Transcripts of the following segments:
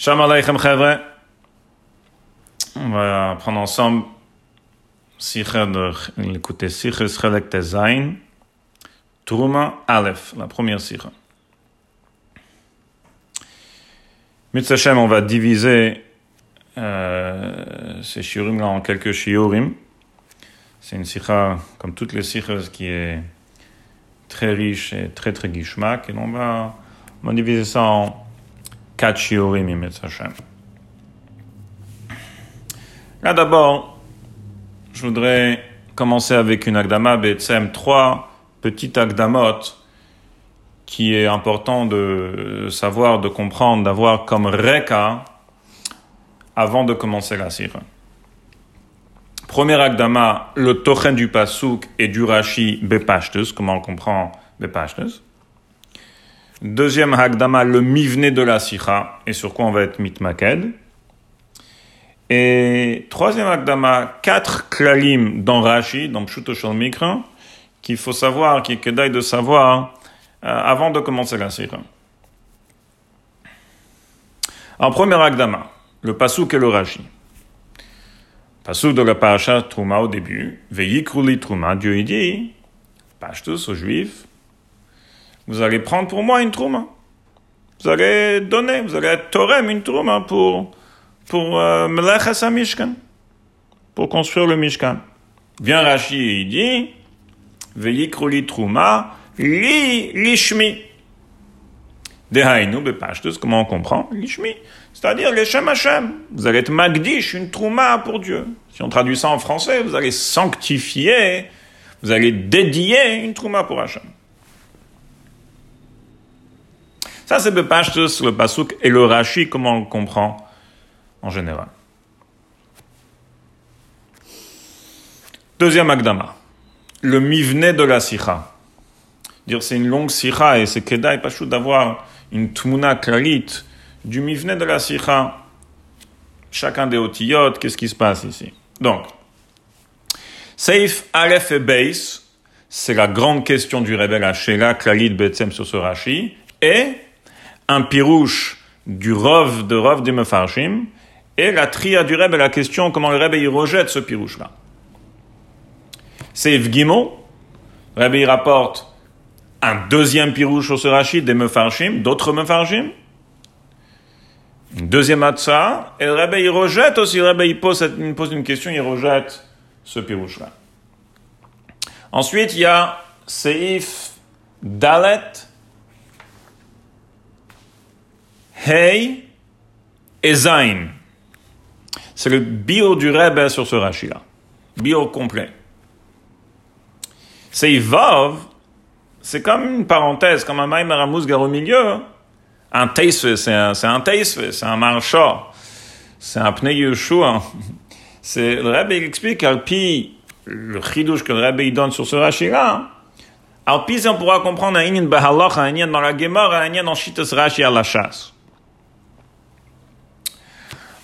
Shalom Aleichem Chevre. On va prendre ensemble Sicher de l'écouter Sicher Schelek Tezain. Truma Aleph, la première Sicher. Mitzvah on va diviser euh, ces shiurim là en quelques shiurim. C'est une sikha, comme toutes les sikhas, qui est très riche et très très guishmak. Et on va, on va diviser ça en quatre shiurim, Hashem. Là d'abord, je voudrais commencer avec une agdama, Betsem, trois petites agdamot qui est important de savoir, de comprendre, d'avoir comme reka avant de commencer la sira. Premier agdama, le tochen du pasuk et du rashi bepashtus, comment on comprend bepashtus? Deuxième agdama, le mivne de la sira, et sur quoi on va être mitmaked. Et troisième agdama, quatre klalim dans rashi, dans pshuto mikra, qu'il faut savoir, qu'il est de savoir, euh, avant de commencer la sira. En premier Agdama, le Pasuk et le Rashi. Pasuk de la Parasha Trouma au début, Veyikruli Trouma, Dieu dit, Pashtus aux Juifs, vous allez prendre pour moi une Trouma. Vous allez donner, vous allez être Torem une Trouma pour, pour euh, Mishkan, pour construire le Mishkan. Vient Rashi et il dit, Veyikruli Trouma, Li lishmi. Dehainu bepashtus, comment on comprend? Lishmi. C'est-à-dire les Shem Hashem. Vous allez être magdish, une trouma pour Dieu. Si on traduit ça en français, vous allez sanctifier, vous allez dédier une trouma pour Hashem. Ça, c'est Bepashtus, le Pasuk, et le Rashi, comment on le comprend en général. Deuxième Agdama. Le mivne de la Sikha dire c'est une longue sikha et c'est kedai pas d'avoir une tmuna klalit du mivne de la sikha. Chacun des otiyot, qu'est-ce qui se passe ici? Donc, Seif Aleph et Beis, c'est la grande question du Rebbe Hashela, Klalit Betsem sur ce Rashi, et un pirouche du Rov de Rov de Mefarshim, et la tria du Rebbe, la question comment le Rebbe il rejette ce pirouche-là. Seif Gimo, le Rebbe il rapporte un deuxième pirouche sur ce des mefarshim, d'autres mefarshim. Une deuxième atsa, et le Rebbe, il rejette aussi, le Rebbe, il pose, une question, il rejette ce pirouche-là. Ensuite, il y a Seif Dalet, Hey et. C'est le bio du Rebbe sur ce rachid-là. Bio complet. Seif Vav, c'est comme une parenthèse, comme un Maïmar au milieu. Hein. Un teisve, c'est un, c'est c'est un marchand. C'est un pneu Yeshua. C'est, le Rebbe explique, Alpi, le chidouche que le Rebbe donne sur ce Rashi-là, Alpi, on pourra comprendre un inyan un dans la Gemara, un inyan dans Shitas Rashi à la chasse.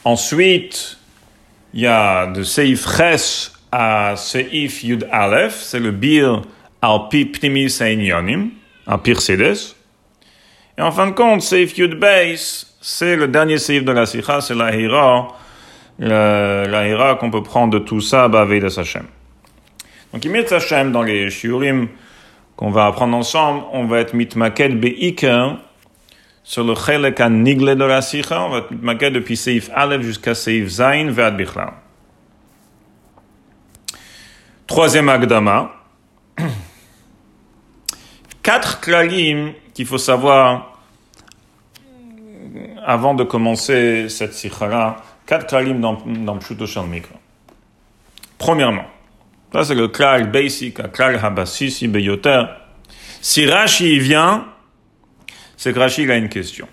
Ensuite, il y a de Seif Ches à Seif Yud Aleph, c'est le bir al pi pnimis einyonim, al pircedes. Et en fin de compte, Seif Yud Beis, c'est le dernier Seif de la Sikha, c'est la Hira, la Hira qu'on peut prendre de tout ça, Bavé de Sachem. Donc, il met Sachem dans les Shiurim qu'on va apprendre ensemble, on va être mitmaket be'iker sur le chelek nigle de la Sikha, on va mitmaket depuis Seif Aleph jusqu'à Seif Zain, Ve'ad Bichlam. Troisième Agdama, quatre klalim qu'il faut savoir avant de commencer cette sikha quatre klalim dans, dans Pshuto Mikra. Premièrement, ça c'est le klal basic, le klal habasisi beyoter. Si Rashi vient, c'est que Rashi il a une question.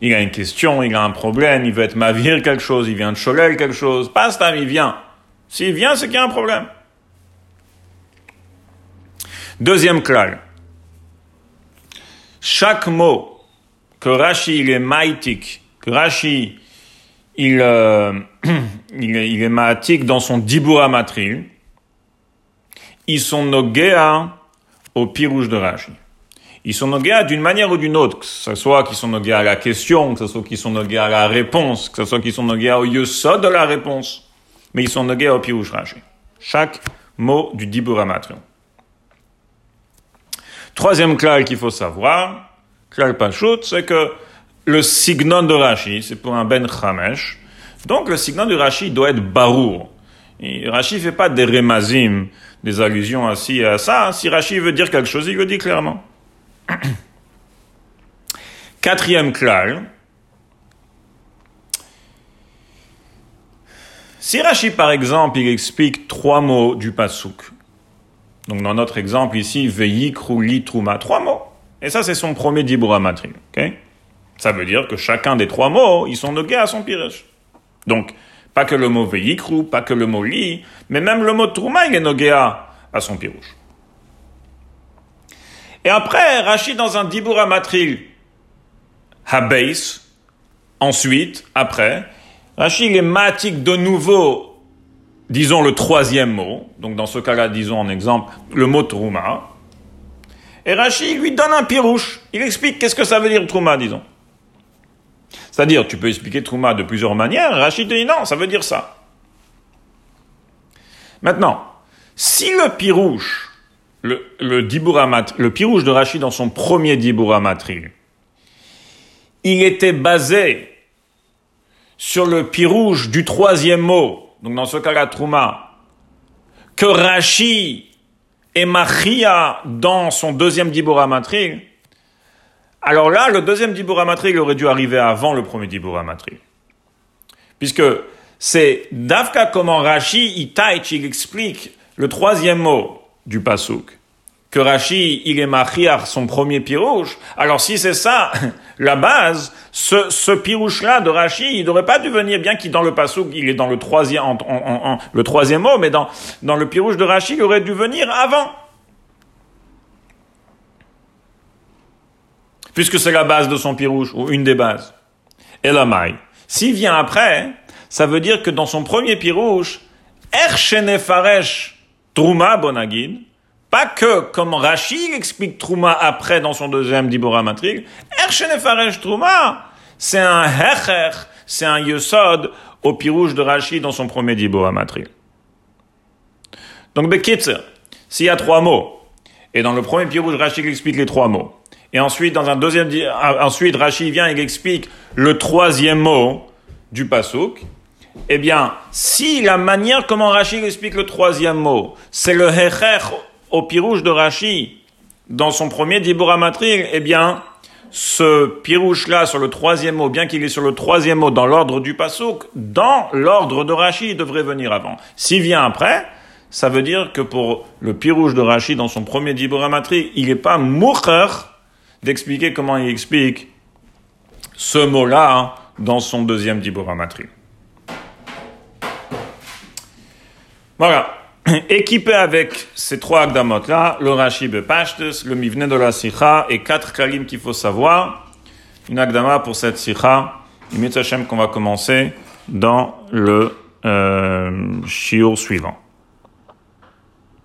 Il a une question, il a un problème, il veut être mavir quelque chose, il vient de Cholel quelque chose. Pas ça, il vient. S'il vient, c'est qu'il y a un problème. Deuxième klal chaque mot que Rashi il est maïtik, que Rashi il, euh, il, est, il maïtik dans son dibura matril, ils sont nogéa au pirouge de Rashi. Ils sont nogués d'une manière ou d'une autre, que ce soit qu'ils sont nogués à la question, que ce soit qu'ils sont nogués à la réponse, que ce soit qu'ils sont nogués au yesod de la réponse, mais ils sont nogués au pirouche raché. Chaque mot du Dibur Troisième clal qu'il faut savoir, clal Pachout, c'est que le signon de Rashi, c'est pour un Ben Chamesh, donc le signon du Rashi doit être barour. Et Rashi fait pas des remazim, des allusions à ci et à ça. Si Rashi veut dire quelque chose, il le dit clairement. Quatrième clal. Si Rashi, par exemple, il explique trois mots du pasouk, donc dans notre exemple ici, veyi, krouli, trouma, trois mots. Et ça, c'est son premier dibura ok? Ça veut dire que chacun des trois mots, ils sont nogués à son piresh. Donc, pas que le mot veyikrou, pas que le mot li, mais même le mot trouma, il est nogué à, son pirouche. Et après, Rachid dans un dibura matril, habeis, ensuite, après, Rachid est matique de nouveau, disons le troisième mot, donc dans ce cas-là, disons en exemple, le mot trouma, et Rachid lui donne un pirouche, il explique qu'est-ce que ça veut dire trouma, disons. C'est-à-dire, tu peux expliquer Trouma de plusieurs manières. Rachid dit non, ça veut dire ça. Maintenant, si le pirouche, le, le, le pirouche de Rachid dans son premier Dibouramatri, il était basé sur le pirouche du troisième mot, donc dans ce cas-là, Trouma, que Rachid et Machia dans son deuxième Dibouramatri, alors là, le deuxième Dibura il aurait dû arriver avant le premier Dibura Puisque c'est Davka comment Rashi, il explique le troisième mot du Pasuk. Que Rashi, il est machiar son premier pirouche. Alors si c'est ça, la base, ce, ce pirouche-là de Rashi, il n'aurait pas dû venir, bien qu'il dans le Pasuk, il est dans le troisième, le troisième mot, mais dans, dans le pirouche de Rashi, il aurait dû venir avant. puisque c'est la base de son pirouche, ou une des bases. Et la maille. S'il vient après, ça veut dire que dans son premier pirouche, Ershene Faresh Trouma Bonagid, pas que, comme Rachid explique Trouma après dans son deuxième Dibora Matrig, Ershene Faresh Trouma, c'est un Hecher, c'est un Yesod au pirouche de Rachid dans son premier Dibora Matrig. Donc, Bekitzer, s'il y a trois mots, et dans le premier pirouche, Rachid explique les trois mots, et ensuite, dans un deuxième, ah, ensuite, Rashi vient et explique le troisième mot du pasouk. Eh bien, si la manière comment Rashi explique le troisième mot, c'est le hecher au pirouche de Rashi dans son premier Diboramatri, eh bien, ce pirouche-là sur le troisième mot, bien qu'il est sur le troisième mot dans l'ordre du pasouk, dans l'ordre de Rashi, il devrait venir avant. S'il vient après, ça veut dire que pour le pirouche de Rashi dans son premier Diboramatri, il n'est pas moucher d'expliquer comment il explique ce mot-là dans son deuxième Dibura Matri. Voilà. Équipé avec ces trois Agdamot-là, le Rashi Bepashtes, le Mivne de la Sikha et quatre Kalim qu'il faut savoir. Une Agdama pour cette Sikha, une Hashem qu'on va commencer dans le euh, shiur suivant.